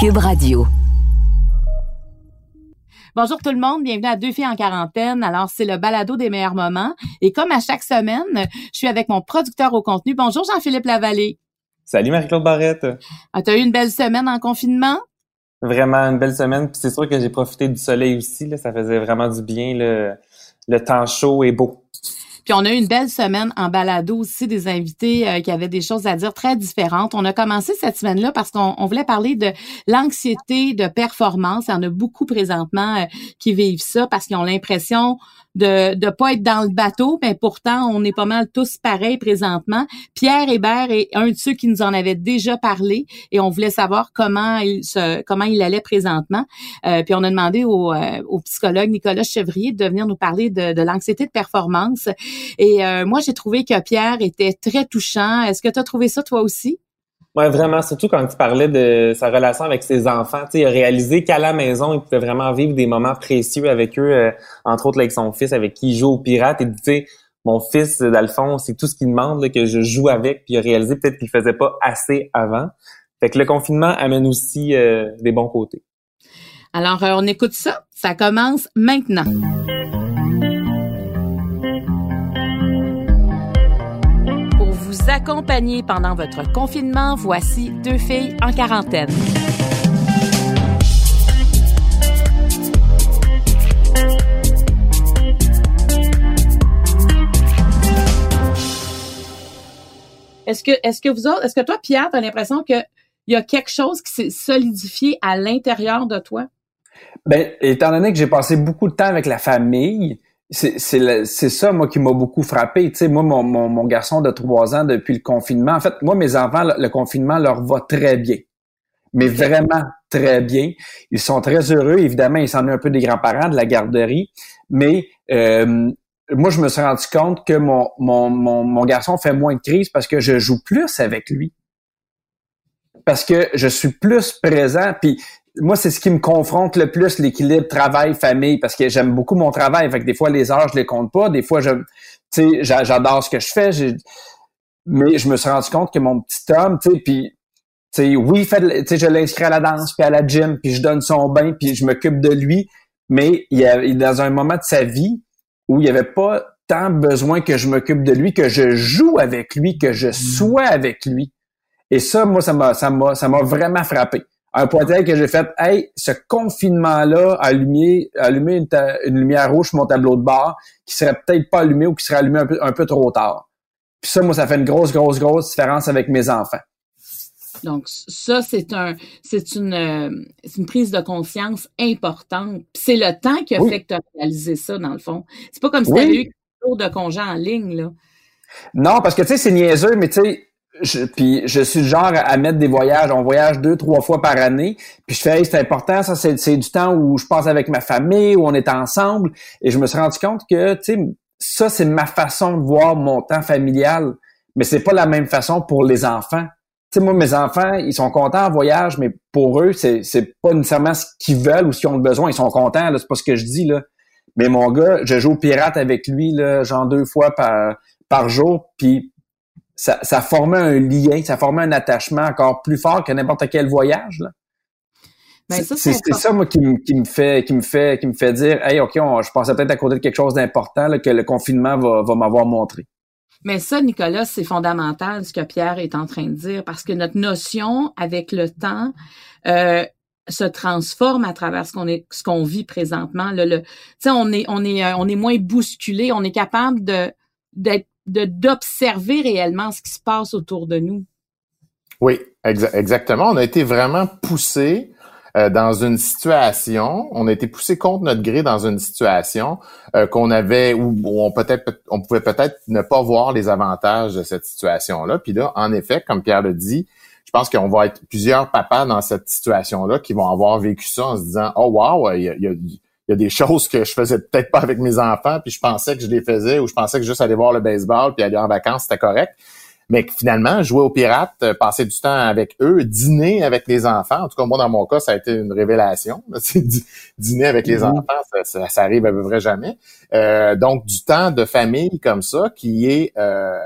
Cube Radio. Bonjour tout le monde, bienvenue à Deux filles en quarantaine. Alors, c'est le balado des meilleurs moments. Et comme à chaque semaine, je suis avec mon producteur au contenu. Bonjour Jean-Philippe Lavallée. Salut Marie-Claude Barrette. Ah, tu as eu une belle semaine en confinement? Vraiment une belle semaine. Puis c'est sûr que j'ai profité du soleil aussi. Là. Ça faisait vraiment du bien. Le, le temps chaud et beau. Puis on a eu une belle semaine en balado aussi, des invités euh, qui avaient des choses à dire très différentes. On a commencé cette semaine-là parce qu'on voulait parler de l'anxiété de performance. Il y en a beaucoup présentement euh, qui vivent ça parce qu'ils ont l'impression de ne pas être dans le bateau, mais pourtant, on est pas mal tous pareils présentement. Pierre Hébert est un de ceux qui nous en avait déjà parlé et on voulait savoir comment il se, comment il allait présentement. Euh, puis on a demandé au, euh, au, psychologue Nicolas Chevrier de venir nous parler de, de l'anxiété de performance. Et euh, moi, j'ai trouvé que Pierre était très touchant. Est-ce que tu as trouvé ça toi aussi? Ouais, vraiment, surtout quand tu parlais de sa relation avec ses enfants. Il a réalisé qu'à la maison, il pouvait vraiment vivre des moments précieux avec eux, euh, entre autres avec son fils, avec qui il joue au pirate. Et tu mon fils, d'Alphonse, c'est tout ce qu'il demande que je joue avec. Puis il a réalisé peut-être qu'il faisait pas assez avant. Fait que le confinement amène aussi euh, des bons côtés. Alors, euh, on écoute ça. Ça commence maintenant. Accompagner pendant votre confinement, voici deux filles en quarantaine. Est-ce que, est-ce que vous autres, est-ce que toi, Pierre, tu as l'impression qu'il y a quelque chose qui s'est solidifié à l'intérieur de toi? Ben, étant donné que j'ai passé beaucoup de temps avec la famille, c'est ça, moi, qui m'a beaucoup frappé. Tu sais, moi, mon, mon, garçon de trois ans depuis le confinement, en fait, moi, mes enfants, le, confinement leur va très bien. Mais vraiment très bien. Ils sont très heureux. Évidemment, ils s'en ont un peu des grands-parents de la garderie. Mais euh, moi, je me suis rendu compte que mon, mon, mon, mon garçon fait moins de crise parce que je joue plus avec lui parce que je suis plus présent. Puis moi, c'est ce qui me confronte le plus, l'équilibre travail-famille, parce que j'aime beaucoup mon travail. Fait que des fois, les heures, je les compte pas. Des fois, je, j'adore ce que je fais. Mais je me suis rendu compte que mon petit homme, tu sais, puis, tu sais, oui, fait, je l'inscris à la danse, puis à la gym, puis je donne son bain, puis je m'occupe de lui. Mais il, est dans un moment de sa vie où il n'y avait pas tant besoin que je m'occupe de lui, que je joue avec lui, que je sois avec lui. Et ça, moi, ça m'a, ça m'a, ça m'a vraiment frappé un point tel que j'ai fait, hey, ce confinement-là a allumé, allumé une, lumière rouge sur mon tableau de bord qui serait peut-être pas allumé ou qui serait allumé un peu, trop tard. Puis ça, moi, ça fait une grosse, grosse, grosse différence avec mes enfants. Donc ça, c'est un, c'est une, euh, une prise de conscience importante. c'est le temps qui a fait que tu as réalisé ça, dans le fond. C'est pas comme si tu avais eu jour de congé en ligne, là. Non, parce que tu sais, c'est niaiseux, mais tu sais, je, puis je suis genre à mettre des voyages. On voyage deux, trois fois par année. Puis je fais, c'est important, ça, c'est du temps où je passe avec ma famille, où on est ensemble. Et je me suis rendu compte que, tu sais, ça, c'est ma façon de voir mon temps familial. Mais c'est pas la même façon pour les enfants. Tu sais, moi, mes enfants, ils sont contents en voyage, mais pour eux, c'est, c'est pas nécessairement ce qu'ils veulent ou ce qu'ils ont besoin. Ils sont contents, là, c'est pas ce que je dis, là. Mais mon gars, je joue au pirate avec lui, là, genre deux fois par, par jour, puis ça, ça formait un lien, ça formait un attachement encore plus fort que n'importe quel voyage. Là. Ben, c'est ça, moi, qui, qui, me fait, qui me fait, qui me fait dire, hey, ok, je pensais peut-être à côté de quelque chose d'important que le confinement va, va m'avoir montré. Mais ça, Nicolas, c'est fondamental ce que Pierre est en train de dire parce que notre notion avec le temps euh, se transforme à travers ce qu'on est, ce qu'on vit présentement. Le, le on est, on est, euh, on est moins bousculé, on est capable de d'être de d'observer réellement ce qui se passe autour de nous. Oui, exactement. On a été vraiment poussé euh, dans une situation, on a été poussé contre notre gré dans une situation euh, qu'on avait où, on peut-être on pouvait peut-être ne pas voir les avantages de cette situation-là. Puis là, en effet, comme Pierre le dit, je pense qu'on va être plusieurs papas dans cette situation-là qui vont avoir vécu ça en se disant Oh wow, il y a, il y a il y a des choses que je faisais peut-être pas avec mes enfants, puis je pensais que je les faisais, ou je pensais que juste aller voir le baseball puis aller en vacances, c'était correct. Mais finalement, jouer aux pirates, euh, passer du temps avec eux, dîner avec les enfants, en tout cas moi dans mon cas, ça a été une révélation. dîner avec les mm-hmm. enfants, ça, ça, arrive à peu près jamais. Euh, donc du temps de famille comme ça, qui est euh,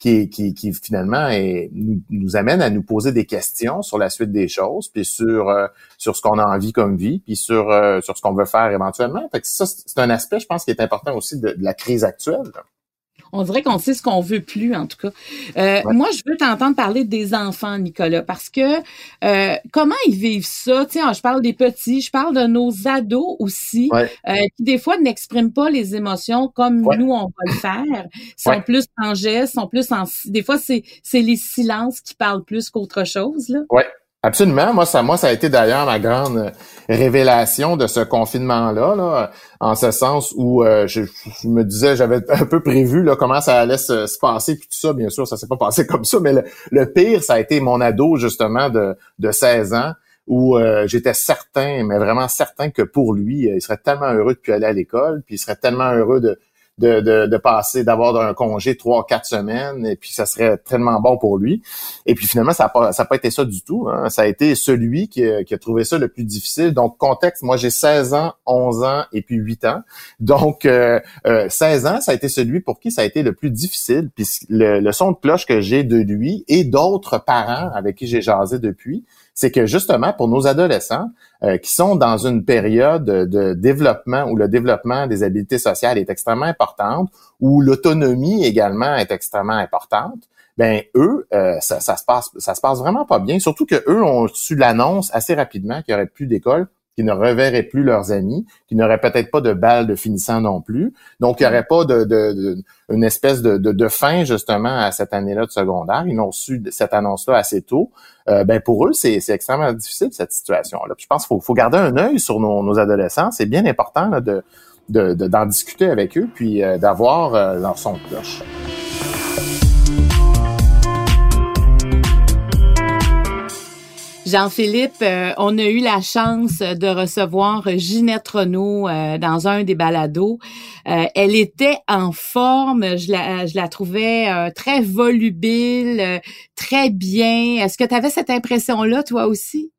qui, qui, qui finalement nous, nous, amène à nous poser des questions sur la suite des choses, puis sur euh, sur ce qu'on a envie comme vie, puis sur euh, sur ce qu'on veut faire éventuellement. Fait que ça, c'est un aspect, je pense, qui est important aussi de, de la crise actuelle. On dirait qu'on sait ce qu'on veut plus, en tout cas. Euh, moi, je veux t'entendre parler des enfants, Nicolas, parce que euh, comment ils vivent ça? Tiens, je parle des petits, je parle de nos ados aussi, euh, qui des fois n'expriment pas les émotions comme nous, on va le faire. Ils sont plus en gestes, sont plus en... Des fois, c'est les silences qui parlent plus qu'autre chose. Là. Absolument. Moi, ça, moi, ça a été d'ailleurs ma grande révélation de ce confinement-là, là, en ce sens où euh, je, me disais, j'avais un peu prévu là, comment ça allait se, passer, puis tout ça. Bien sûr, ça s'est pas passé comme ça, mais le, pire, ça a été mon ado justement de, de 16 ans où euh, j'étais certain, mais vraiment certain que pour lui, il serait tellement heureux de plus aller à l'école, puis il serait tellement heureux de, de, de, de passer, d'avoir un congé trois, quatre semaines, et puis ça serait tellement bon pour lui. Et puis finalement, ça n'a pas, ça pas été ça du tout. Hein. Ça a été celui qui, qui, a trouvé ça le plus difficile. Donc, contexte, moi j'ai 16 ans, 11 ans et puis 8 ans. Donc, euh, 16 euh, ans, ça a été celui pour qui ça a été le plus difficile. Puis le, le son de cloche que j'ai de lui et d'autres parents avec qui j'ai jasé depuis, c'est que justement pour nos adolescents euh, qui sont dans une période de développement où le développement des habiletés sociales est extrêmement importante, où l'autonomie également est extrêmement importante, ben eux, euh, ça, ça, se passe, ça se passe vraiment pas bien. Surtout que eux ont su l'annonce assez rapidement qu'il y aurait plus d'école qui ne reverraient plus leurs amis, qui n'auraient peut-être pas de balles de finissant non plus. Donc, il n'y aurait pas de, de, une espèce de, de, fin justement à cette année-là de secondaire. Ils ont su cette annonce-là assez tôt. Euh, ben pour eux, c'est extrêmement difficile cette situation-là. Je pense qu'il faut, faut, garder un œil sur nos, nos adolescents. C'est bien important de d'en discuter avec eux, puis euh, d'avoir euh, leur son de cloche. Jean-Philippe, euh, on a eu la chance de recevoir Ginette Renault euh, dans un des balados. Euh, elle était en forme, je la, je la trouvais très volubile, très bien. Est-ce que tu avais cette impression-là, toi aussi?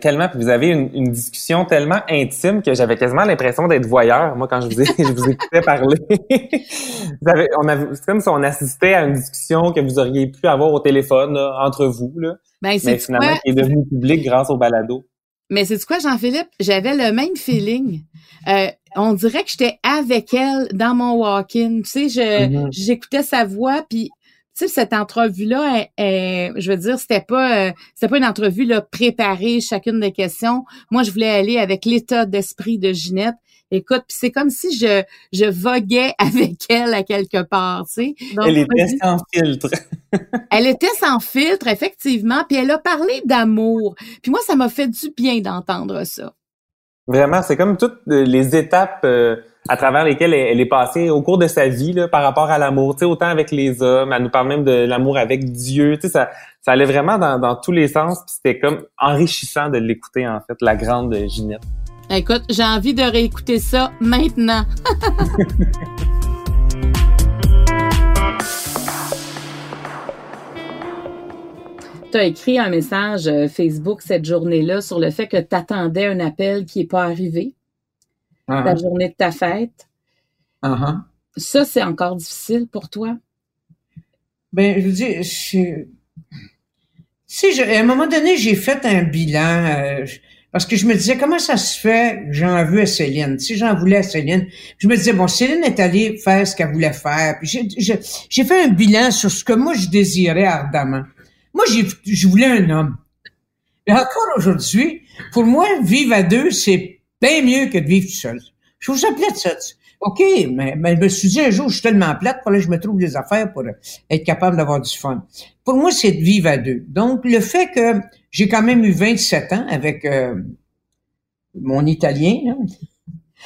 Tellement, puis vous avez une, une, discussion tellement intime que j'avais quasiment l'impression d'être voyeur, moi, quand je vous, je vous écoutais parler. vous avez, on c'est comme si on assistait à une discussion que vous auriez pu avoir au téléphone, entre vous, là. Ben, mais finalement, qui est devenu public grâce au balado. Mais c'est quoi, Jean-Philippe? J'avais le même feeling. Euh, on dirait que j'étais avec elle dans mon walk-in. Tu sais, je, mm-hmm. j'écoutais sa voix, puis sais, cette entrevue-là, je veux dire, c'était pas, euh, c'était pas une entrevue là, préparée, chacune des questions. Moi, je voulais aller avec l'état d'esprit de Ginette. Écoute, c'est comme si je, je voguais avec elle à quelque part, tu sais. elle était sans filtre. elle était sans filtre, effectivement, puis elle a parlé d'amour. Puis moi, ça m'a fait du bien d'entendre ça. Vraiment, c'est comme toutes les étapes euh, à travers lesquelles elle, est passée au cours de sa vie là, par rapport à l'amour, tu sais, autant avec les hommes, elle nous parle même de l'amour avec Dieu, tu sais, ça, ça allait vraiment dans, dans tous les sens, puis c'était comme enrichissant de l'écouter, en fait, la grande Ginette. Écoute, j'ai envie de réécouter ça maintenant. tu as écrit un message euh, Facebook cette journée-là sur le fait que tu attendais un appel qui n'est pas arrivé, uh-huh. la journée de ta fête. Uh-huh. Ça, c'est encore difficile pour toi? Ben, je veux dire, si à un moment donné, j'ai fait un bilan. Euh, parce que je me disais, comment ça se fait que j'en veux à Céline? Si j'en voulais à Céline, je me disais, bon, Céline est allée faire ce qu'elle voulait faire. Puis j'ai fait un bilan sur ce que moi, je désirais ardemment. Moi, je voulais un homme. Et encore aujourd'hui, pour moi, vivre à deux, c'est bien mieux que de vivre tout seul. Je trouve ça plate, ça. OK, mais, mais je me suis dit un jour, je suis tellement plate, que je me trouve des affaires pour être capable d'avoir du fun. Pour moi, c'est de vivre à deux. Donc, le fait que j'ai quand même eu 27 ans avec euh, mon Italien,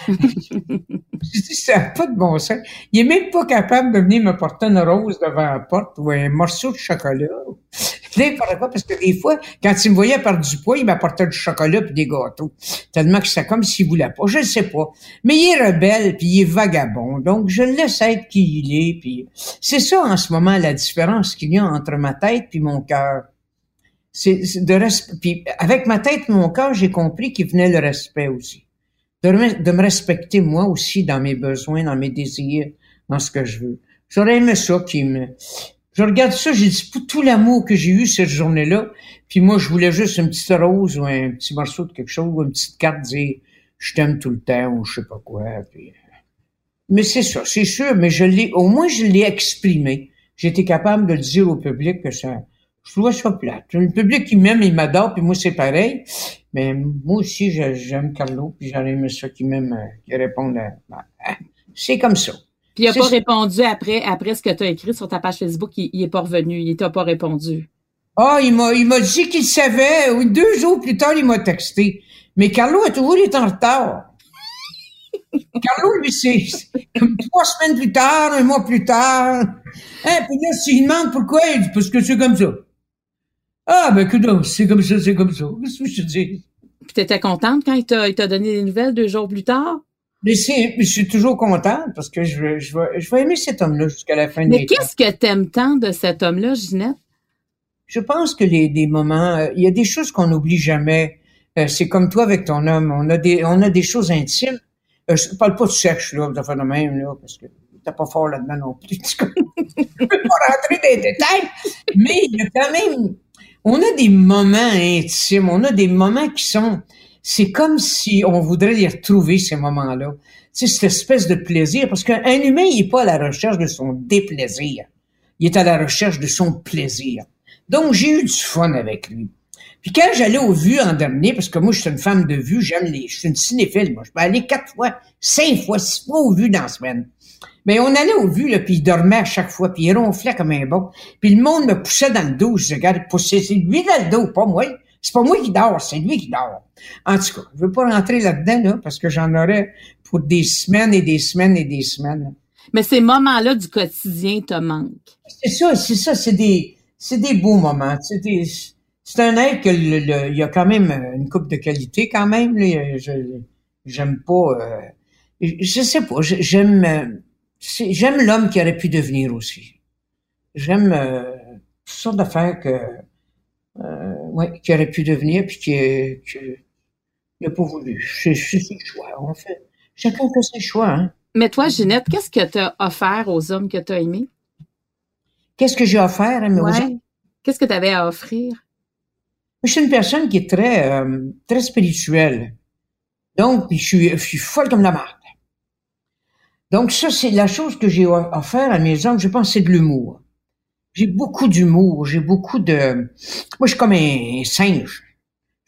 je dis, ça n'a pas de bon sens. Il est même pas capable de venir me porter une rose devant la porte ou un morceau de chocolat. N'importe quoi, parce que des fois, quand il me voyait perdre du poids, il m'apportait du chocolat puis des gâteaux. Tellement que c'est comme s'il voulait pas. Je ne sais pas. Mais il est rebelle puis il est vagabond. Donc, je laisse être qui il est. Puis c'est ça, en ce moment, la différence qu'il y a entre ma tête puis mon cœur. C'est de Puis avec ma tête et mon cœur, j'ai compris qu'il venait le respect aussi de, me respecter moi aussi dans mes besoins, dans mes désirs, dans ce que je veux. J'aurais aimé ça qui me... Je regarde ça, j'ai dit, tout l'amour que j'ai eu cette journée-là, puis moi, je voulais juste une petite rose ou un petit morceau de quelque chose, ou une petite carte dire « je t'aime tout le temps » ou je sais pas quoi. Puis... Mais c'est ça, c'est sûr, mais je l'ai, au moins je l'ai exprimé. J'étais capable de le dire au public que ça, je trouvais ça plate. Le public qui m'aime, il m'adore, puis moi c'est pareil. Mais moi aussi, j'aime Carlo, puis aimé ça qui m'aime, euh, qui réponde à, hein, c'est comme ça. Puis il n'a pas répondu après, après ce que tu as écrit sur ta page Facebook, il, il est pas revenu, il t'a pas répondu. Ah, il m'a, il m'a dit qu'il savait. Oui, deux jours plus tard, il m'a texté. Mais Carlo a toujours été en retard. Carlo, lui, c'est comme trois semaines plus tard, un mois plus tard. Hein, puis là, s'il demande pourquoi, il dit, parce que c'est comme ça. Ah, ben, que c'est comme ça, c'est comme ça. Qu'est-ce que je te dis? Puis t'étais contente quand il t'a, il t'a donné des nouvelles deux jours plus tard? Mais je suis toujours contente parce que je vais, je vais, je vais aimer cet homme-là jusqu'à la fin de Mais qu'est-ce que t'aimes tant de cet homme-là, Ginette? Je pense que les des moments, euh, il y a des choses qu'on n'oublie jamais. Euh, c'est comme toi avec ton homme. On a des, on a des choses intimes. Euh, je parle pas de sexe là, de faire de même là, parce que t'es pas fort là-dedans non plus. je peux pas rentrer dans les détails, mais il y a quand même, on a des moments intimes. On a des moments qui sont, c'est comme si on voudrait les retrouver ces moments-là. C'est cette espèce de plaisir, parce qu'un humain, il est pas à la recherche de son déplaisir. Il est à la recherche de son plaisir. Donc, j'ai eu du fun avec lui. Puis quand j'allais aux vues en dernier, parce que moi, je suis une femme de vue, j'aime les, je suis une cinéphile, moi. Je peux aller quatre fois, cinq fois, six fois aux vues dans la semaine. Mais on allait aux vues, là, puis il dormait à chaque fois, puis il ronflait comme un bon. Puis le monde me poussait dans le dos. Je regarde, pousser, c'est lui dans le dos, pas moi. C'est pas moi qui dors, c'est lui qui dort. En tout cas, je veux pas rentrer là-dedans, là, parce que j'en aurais pour des semaines et des semaines et des semaines. Mais ces moments-là du quotidien te manquent. C'est ça, c'est ça, c'est des, c'est des beaux moments. C'est c'est un être que le, il y a quand même une coupe de qualité quand même. Là. Je j'aime pas. Euh, je sais pas. J'aime j'aime l'homme qui aurait pu devenir aussi. J'aime euh, toutes sortes d'affaires que euh, ouais, qui aurait pu devenir puis qui, qui n'a pas voulu. C'est ses choix. On fait chacun fait ses choix. Hein. Mais toi, Ginette, qu'est-ce que tu as offert aux hommes que tu as aimés? Qu'est-ce que j'ai offert à mes Qu'est-ce que tu avais à offrir? Je suis une personne qui est très, euh, très spirituelle. Donc, je suis, je suis folle comme la marde. Donc, ça, c'est la chose que j'ai offert à mes hommes, je pense, c'est de l'humour. J'ai beaucoup d'humour, j'ai beaucoup de... Moi, je suis comme un singe.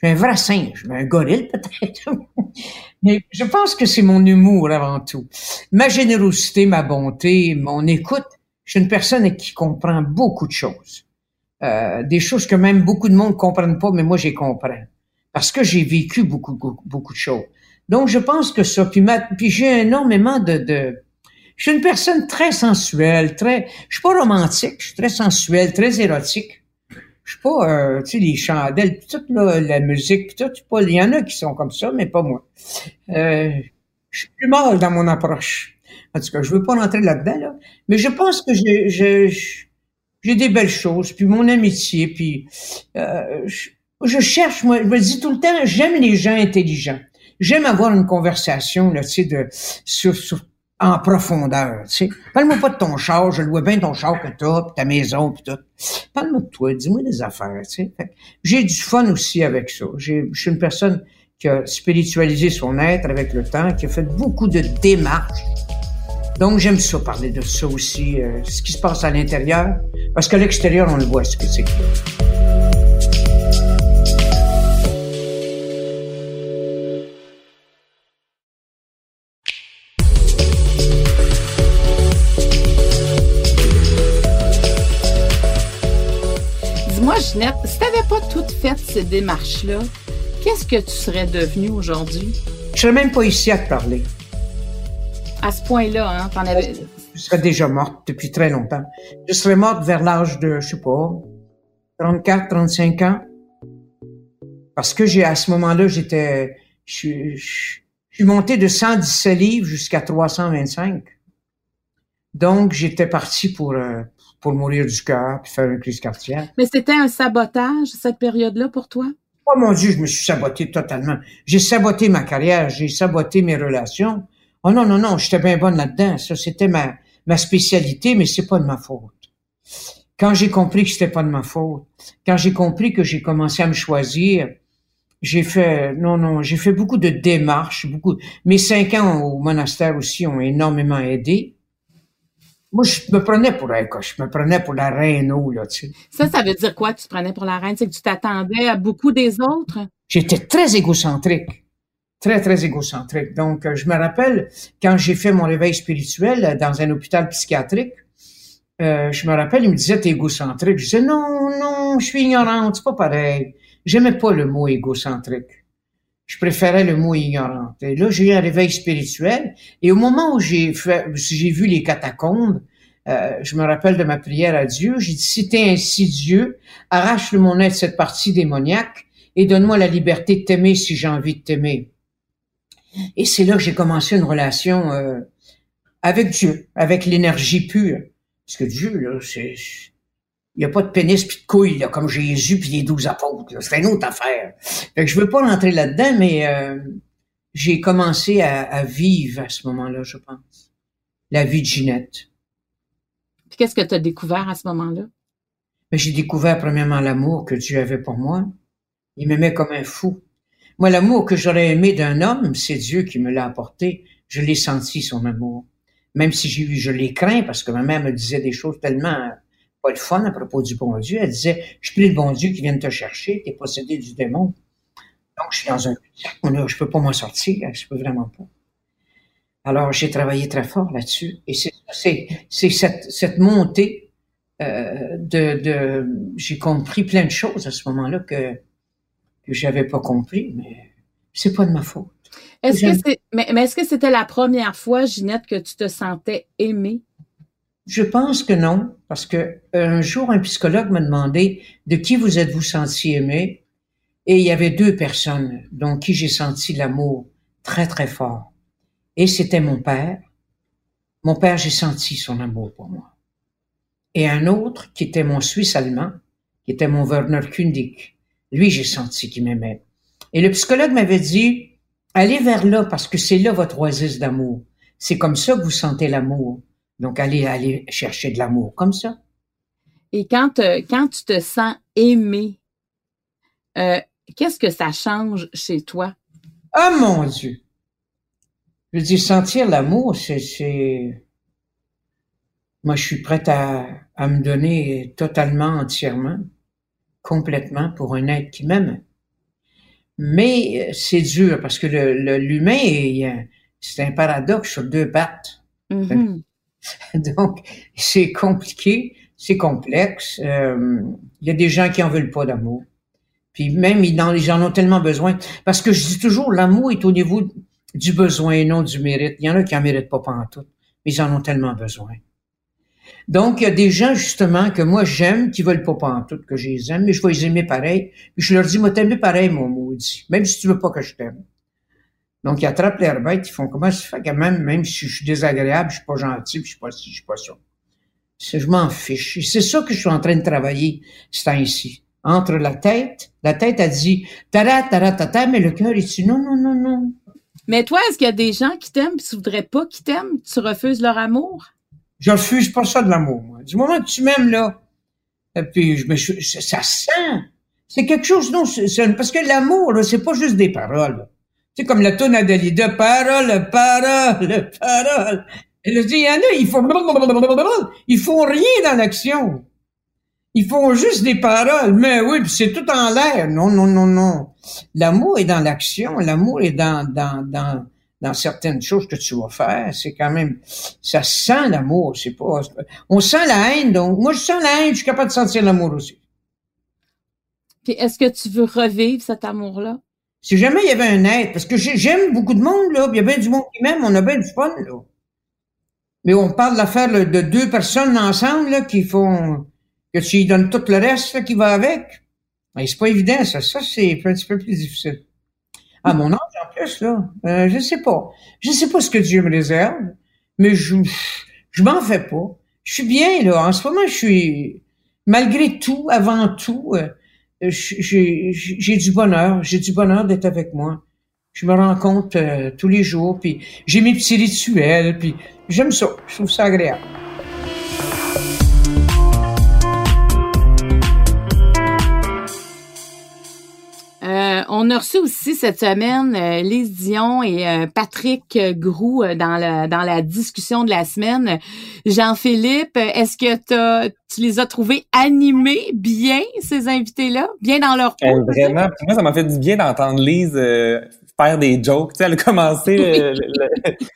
Je suis un vrai singe, un gorille peut-être. Mais je pense que c'est mon humour avant tout. Ma générosité, ma bonté, mon écoute. Je suis une personne qui comprend beaucoup de choses. Euh, des choses que même beaucoup de monde comprennent pas, mais moi, j'ai comprends. Parce que j'ai vécu beaucoup, beaucoup, de choses. Donc, je pense que ça, puis, puis j'ai énormément de, de, je suis une personne très sensuelle, très, je suis pas romantique, je suis très sensuelle, très érotique. Je suis pas, euh, tu sais, les chandelles, toute la musique, tout, pas, il y en a qui sont comme ça, mais pas moi. Euh, je suis plus mal dans mon approche. En tout cas, je veux pas rentrer là-dedans, là. Mais je pense que j'ai, j'ai des belles choses, puis mon amitié, puis euh, je, cherche, moi, je me dis tout le temps, j'aime les gens intelligents. J'aime avoir une conversation, là, tu sais, de, sur, en profondeur, tu sais. Parle-moi pas de ton char, je le vois bien ton char que t'as, puis ta maison, puis tout. Parle-moi de toi, dis-moi des affaires, tu sais. J'ai du fun aussi avec ça. Je suis une personne qui a spiritualisé son être avec le temps, qui a fait beaucoup de démarches donc, j'aime ça, parler de ça aussi, euh, ce qui se passe à l'intérieur, parce qu'à l'extérieur, on le voit, ce que c'est. Ginette, si tu n'avais pas toutes fait ces démarches-là, qu'est-ce que tu serais devenue aujourd'hui? Je serais même pas ici à te parler. À ce point-là, hein, t'en avais... Je serais déjà morte depuis très longtemps. Je serais morte vers l'âge de, je sais pas, 34, 35 ans. Parce que j'ai, à ce moment-là, j'étais, je, suis monté de 117 livres jusqu'à 325. Donc, j'étais parti pour, euh, pour mourir du cœur puis faire une crise cardiaque. Mais c'était un sabotage, cette période-là, pour toi? Oh mon Dieu, je me suis saboté totalement. J'ai saboté ma carrière, j'ai saboté mes relations. Oh non, non, non, j'étais bien bonne là-dedans. Ça, c'était ma, ma spécialité, mais c'est pas de ma faute. quand j'ai compris que c'était pas de ma faute, quand j'ai compris que j'ai commencé à me choisir, j'ai fait, non, non, j'ai fait beaucoup de démarches, beaucoup. Mes cinq ans au monastère aussi ont énormément aidé. Moi, je me prenais pour je me prenais pour la reine là, tu sais. Ça, ça veut dire quoi, tu te prenais pour la reine? C'est que tu t'attendais à beaucoup des autres? J'étais très égocentrique. Très, très égocentrique. Donc, euh, je me rappelle, quand j'ai fait mon réveil spirituel dans un hôpital psychiatrique, euh, je me rappelle, il me disait, t'es égocentrique. Je disais, non, non, je suis ignorante, c'est pas pareil. J'aimais pas le mot égocentrique. Je préférais le mot ignorante. Et là, j'ai eu un réveil spirituel. Et au moment où j'ai vu les catacombes, euh, je me rappelle de ma prière à Dieu. J'ai dit, si t'es ainsi Dieu, arrache le mon être cette partie démoniaque et donne-moi la liberté de t'aimer si j'ai envie de t'aimer. Et c'est là que j'ai commencé une relation euh, avec Dieu, avec l'énergie pure. Parce que Dieu, là, c'est il n'y a pas de pénis puis de couilles, là, comme Jésus puis les douze apôtres. C'est une autre affaire. Fait que je veux pas rentrer là-dedans, mais euh, j'ai commencé à, vivre à ce moment-là, je pense. La vie de Ginette. Puis qu'est-ce que tu as découvert à ce moment-là? Ben, j'ai découvert premièrement l'amour que Dieu avait pour moi. Il m'aimait comme un fou. Moi, l'amour que j'aurais aimé d'un homme, c'est Dieu qui me l'a apporté. Je l'ai senti, son amour. Même si j'ai je l'ai craint parce que ma mère me disait des choses tellement pas le fun à propos du bon Dieu. Elle disait, je prie le bon Dieu qui vient te chercher, t'es possédé du démon. Donc, je suis dans un je peux pas m'en sortir, je peux vraiment pas. Alors, j'ai travaillé très fort là-dessus. Et c'est, c'est, cette, cette montée euh, de, de j'ai compris plein de choses à ce moment-là que, que j'avais pas compris, mais c'est pas de ma faute. Est-ce que c'est, mais, mais est-ce que c'était la première fois, Ginette, que tu te sentais aimée? Je pense que non, parce que euh, un jour, un psychologue m'a demandé de qui vous êtes-vous senti aimé, et il y avait deux personnes dont qui j'ai senti l'amour très très fort. Et c'était mon père. Mon père, j'ai senti son amour pour moi. Et un autre qui était mon Suisse allemand, qui était mon Werner Kundig. Lui, j'ai senti qu'il m'aimait. Et le psychologue m'avait dit, allez vers là parce que c'est là votre oasis d'amour. C'est comme ça que vous sentez l'amour. Donc, aller, aller chercher de l'amour comme ça. Et quand, euh, quand tu te sens aimé, euh, qu'est-ce que ça change chez toi? Ah, mon Dieu! Je dis sentir l'amour, c'est, moi, je suis prête à, à me donner totalement, entièrement, complètement pour un être qui m'aime. Mais euh, c'est dur parce que le, l'humain, c'est un paradoxe sur deux pattes. Mm-hmm. Donc, c'est compliqué, c'est complexe. Euh, il y a des gens qui en veulent pas d'amour. Puis même, ils en, ont tellement besoin. Parce que je dis toujours, l'amour est au niveau du besoin et non du mérite. Il y en a qui en méritent pas pendant tout, mais ils en ont tellement besoin. Donc, il y a des gens, justement, que moi, j'aime, qui veulent pas pendant tout, que je les aime, mais je vais les aimer pareil. Puis je leur dis, moi, t'aimes pareil, mon maudit? Même si tu veux pas que je t'aime. Donc, ils attrapent l'air bête, ils font comment ça fait que même, même si je suis désagréable, je suis pas gentil, puis je suis pas ci, je suis pas ça. Je m'en fiche. C'est ça que je suis en train de travailler, ce temps-ci. Entre la tête, la tête a dit tara tara tata, mais le cœur il dit non, non, non, non. Mais toi, est-ce qu'il y a des gens qui t'aiment et tu voudrais pas qu'ils t'aiment? Tu refuses leur amour? Je refuse pas ça de l'amour, moi. Du moment que tu m'aimes, là, et puis je me, ça sent. C'est quelque chose, non, parce que l'amour, là, c'est pas juste des paroles. C'est comme la tonne de parole, parole, parole. Et là, il y en a, ils font, ils font rien dans l'action. Ils font juste des paroles. Mais oui, c'est tout en l'air. Non, non, non, non. L'amour est dans l'action. L'amour est dans, dans, dans, dans certaines choses que tu vas faire. C'est quand même, ça sent l'amour. C'est pas, on sent la haine. Donc, moi, je sens la haine. Je suis capable de sentir l'amour aussi. Puis, est-ce que tu veux revivre cet amour-là? Si jamais il y avait un être, parce que j'aime beaucoup de monde, là, il y a bien du monde qui m'aime, on a bien du fun, là. Mais on parle de l'affaire de deux personnes ensemble, là, qui font, que tu donnes tout le reste, là, qui va avec. Ben, c'est pas évident, ça. Ça, c'est un petit peu plus difficile. À mon âge, en plus, là, euh, je sais pas. Je sais pas ce que Dieu me réserve, mais je, je m'en fais pas. Je suis bien, là. En ce moment, je suis, malgré tout, avant tout, euh, j'ai du bonheur, j'ai du bonheur d'être avec moi. Je me rends compte euh, tous les jours, puis j'ai mes petits rituels, puis j'aime ça, je trouve ça agréable. On a reçu aussi cette semaine euh, Lise Dion et euh, Patrick Groux dans, la, dans la discussion de la semaine. Jean-Philippe, est-ce que tu les as trouvés animés bien, ces invités-là? Bien dans leur peau? vraiment, moi, ça m'a fait du bien d'entendre Lise faire des jokes. Tu sais, elle a commencé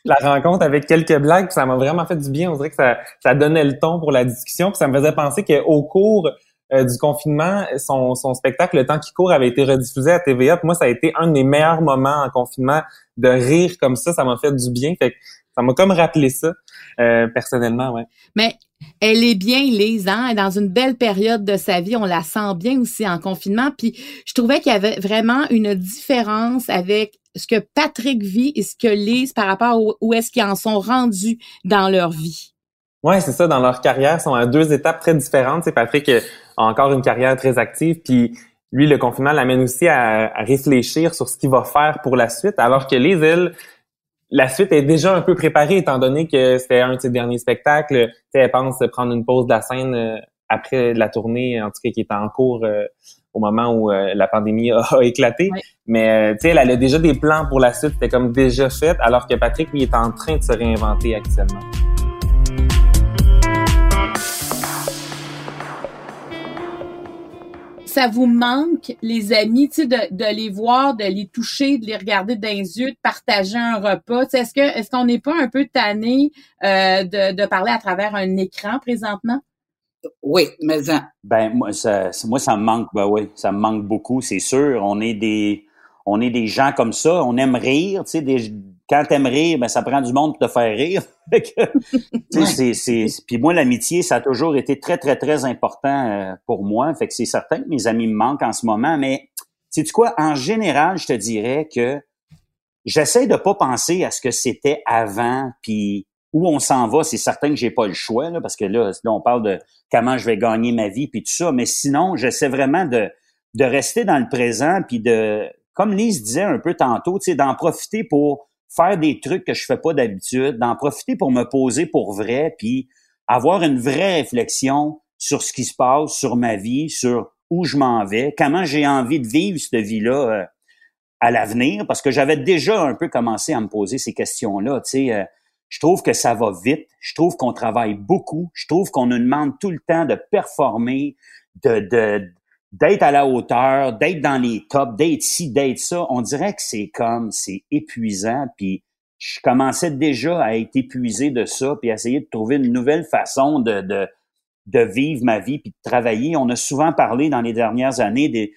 la rencontre avec quelques blagues, puis ça m'a vraiment fait du bien. On dirait que ça, ça donnait le ton pour la discussion, puis ça me faisait penser qu'au cours euh, du confinement, son, son spectacle Le temps qui court avait été rediffusé à TVA. moi, ça a été un de mes meilleurs moments en confinement de rire comme ça. Ça m'a fait du bien. Fait que ça m'a comme rappelé ça, euh, personnellement, ouais. Mais elle est bien, Lise, hein? Elle est dans une belle période de sa vie. On la sent bien aussi en confinement. Puis je trouvais qu'il y avait vraiment une différence avec ce que Patrick vit et ce que Lise par rapport où, où est-ce qu'ils en sont rendus dans leur vie. Ouais, c'est ça. Dans leur carrière, ils sont à deux étapes très différentes. C'est Patrick a encore une carrière très active, puis lui, le confinement l'amène aussi à, réfléchir sur ce qu'il va faire pour la suite, alors que les elle, la suite est déjà un peu préparée, étant donné que c'était un de ses derniers spectacles. elle pense prendre une pause de la scène euh, après la tournée, en tout cas qui est en cours euh, au moment où euh, la pandémie a, éclaté. Mais tu sais, elle a déjà des plans pour la suite, c'était comme déjà fait, alors que Patrick, lui, est en train de se réinventer actuellement. Ça vous manque, les amis, tu sais, de, de, les voir, de les toucher, de les regarder dans les yeux, de partager un repas? Est-ce que est-ce qu'on n'est pas un peu tanné euh, de, de parler à travers un écran présentement? Oui, mais ben moi ça, moi ça me manque, ben oui, ça me manque beaucoup, c'est sûr. On est des on est des gens comme ça, on aime rire, tu sais, des, quand t'aimes rire, ben ça prend du monde pour te faire rire. puis moi, l'amitié, ça a toujours été très, très, très important euh, pour moi. Fait que c'est certain que mes amis me manquent en ce moment, mais sais tu quoi, en général, je te dirais que j'essaie de pas penser à ce que c'était avant, puis où on s'en va, c'est certain que j'ai pas le choix, là, parce que là, là, on parle de comment je vais gagner ma vie, puis tout ça, mais sinon, j'essaie vraiment de, de rester dans le présent, puis de, comme Lise disait un peu tantôt, d'en profiter pour faire des trucs que je fais pas d'habitude, d'en profiter pour me poser pour vrai, puis avoir une vraie réflexion sur ce qui se passe, sur ma vie, sur où je m'en vais, comment j'ai envie de vivre cette vie-là euh, à l'avenir, parce que j'avais déjà un peu commencé à me poser ces questions-là. Tu sais, euh, je trouve que ça va vite, je trouve qu'on travaille beaucoup, je trouve qu'on nous demande tout le temps de performer, de, de d'être à la hauteur, d'être dans les tops, d'être ci, d'être ça, on dirait que c'est comme, c'est épuisant, puis je commençais déjà à être épuisé de ça, puis à essayer de trouver une nouvelle façon de, de, de vivre ma vie, puis de travailler. On a souvent parlé dans les dernières années des,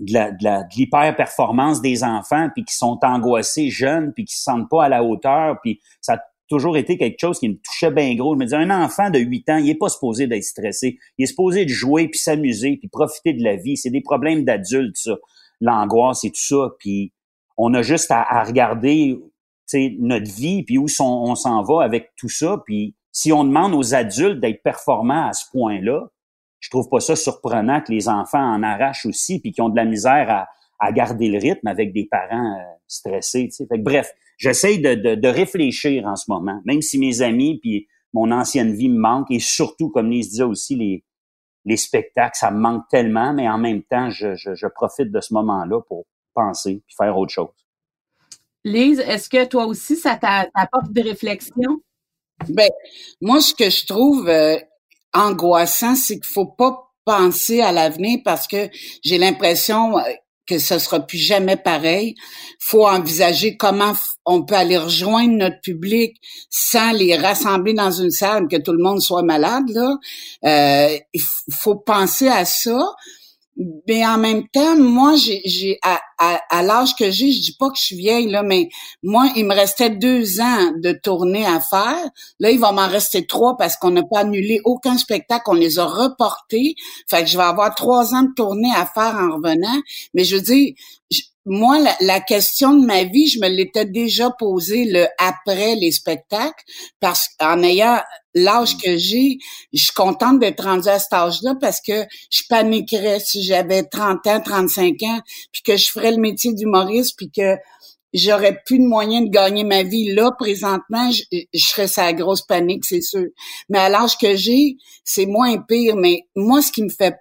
de la, de, la, de l'hyper-performance des enfants, puis qui sont angoissés jeunes, puis qui se sentent pas à la hauteur, puis ça toujours été quelque chose qui me touchait bien gros. Je me disais, un enfant de 8 ans, il est pas supposé d'être stressé. Il est supposé de jouer, puis s'amuser, puis profiter de la vie. C'est des problèmes d'adultes, ça. L'angoisse et tout ça. Puis on a juste à, regarder notre vie, puis où on s'en va avec tout ça. Puis si on demande aux adultes d'être performants à ce point-là, je trouve pas ça surprenant que les enfants en arrachent aussi, puis qu'ils ont de la misère à, à garder le rythme avec des parents euh, stressés. Fait que, bref, j'essaye de, de, de, réfléchir en ce moment, même si mes amis puis mon ancienne vie me manquent et surtout, comme Lise disait aussi, les, les spectacles, ça me manque tellement, mais en même temps, je, je, je profite de ce moment-là pour penser puis faire autre chose. Lise, est-ce que toi aussi, ça t'apporte des réflexions? Ben, moi, ce que je trouve euh, angoissant, c'est qu'il faut pas penser à l'avenir parce que j'ai l'impression euh, que ce sera plus jamais pareil. Faut envisager comment on peut aller rejoindre notre public sans les rassembler dans une salle, que tout le monde soit malade. Là, euh, il faut penser à ça. Mais en même temps, moi, j'ai, à, à, l'âge que j'ai, je dis pas que je suis vieille là, mais moi, il me restait deux ans de tournée à faire. Là, il va m'en rester trois parce qu'on n'a pas annulé aucun spectacle, on les a reportés. Fait que je vais avoir trois ans de tournée à faire en revenant. Mais je dire, moi, la, question de ma vie, je me l'étais déjà posée le après les spectacles, parce qu'en ayant l'âge que j'ai, je suis contente d'être rendue à cet âge-là parce que je paniquerais si j'avais 30 ans, 35 ans, puis que je ferais le métier d'humoriste, puis que j'aurais plus de moyens de gagner ma vie là présentement, je, je serais sa grosse panique, c'est sûr. Mais à l'âge que j'ai, c'est moins pire. Mais moi, ce qui me fait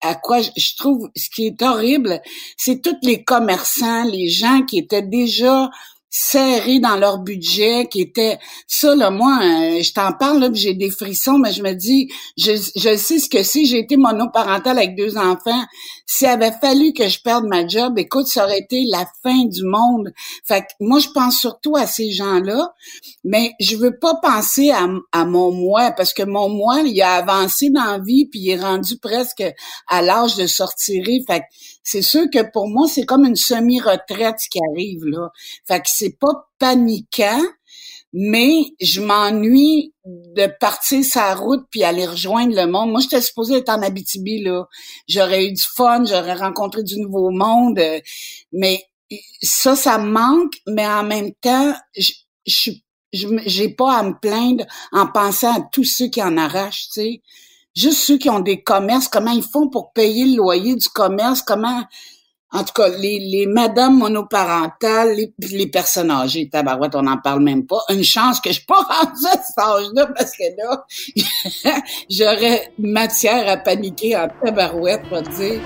à quoi je, trouve ce qui est horrible, c'est tous les commerçants, les gens qui étaient déjà serrés dans leur budget, qui était ça là, moi, euh, je t'en parle là, j'ai des frissons, mais je me dis, je, je sais ce que c'est. J'ai été monoparentale avec deux enfants. S'il avait fallu que je perde ma job, écoute, ça aurait été la fin du monde. Fait que moi, je pense surtout à ces gens-là, mais je veux pas penser à, à mon moi, parce que mon moi, il a avancé dans la vie, puis il est rendu presque à l'âge de sortir. Fait que c'est sûr que pour moi, c'est comme une semi-retraite qui arrive là. Fait que c'est pas paniquant, mais je m'ennuie de partir sa route puis aller rejoindre le monde. Moi, j'étais supposée être en Abitibi là. J'aurais eu du fun, j'aurais rencontré du nouveau monde, euh, mais ça, ça me manque. Mais en même temps, je, je j'ai pas à me plaindre en pensant à tous ceux qui en arrachent, tu sais juste ceux qui ont des commerces, comment ils font pour payer le loyer du commerce, comment, en tout cas, les, les madames monoparentales, les, les personnes âgées, tabarouette, on n'en parle même pas. Une chance que je pas rendue à cet âge-là, parce que là, j'aurais matière à paniquer en tabarouette, pour dire.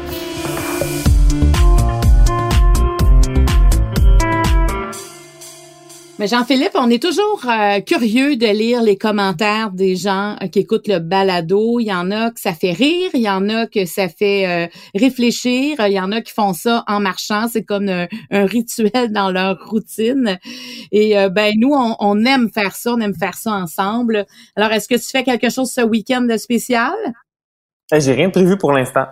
Mais Jean-Philippe, on est toujours euh, curieux de lire les commentaires des gens euh, qui écoutent le balado. Il y en a que ça fait rire, il y en a que ça fait euh, réfléchir, il y en a qui font ça en marchant. C'est comme un, rituel dans leur routine. Et ben nous, on, on, aime faire ça, on aime faire ça ensemble. Alors, est-ce que tu fais quelque chose ce week-end de spécial? J'ai rien prévu pour l'instant.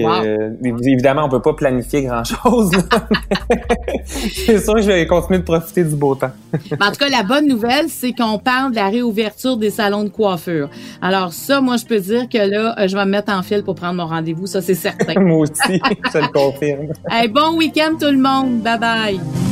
Euh, évidemment, on peut pas planifier grand-chose. c'est sûr que je vais continuer de profiter du beau temps. en tout cas, la bonne nouvelle, c'est qu'on parle de la réouverture des salons de coiffure. Alors ça, moi, je peux dire que là, euh, je vais me mettre en file pour prendre mon rendez-vous. Ça, c'est certain. moi aussi, je le confirme. bon week-end tout le monde. Bye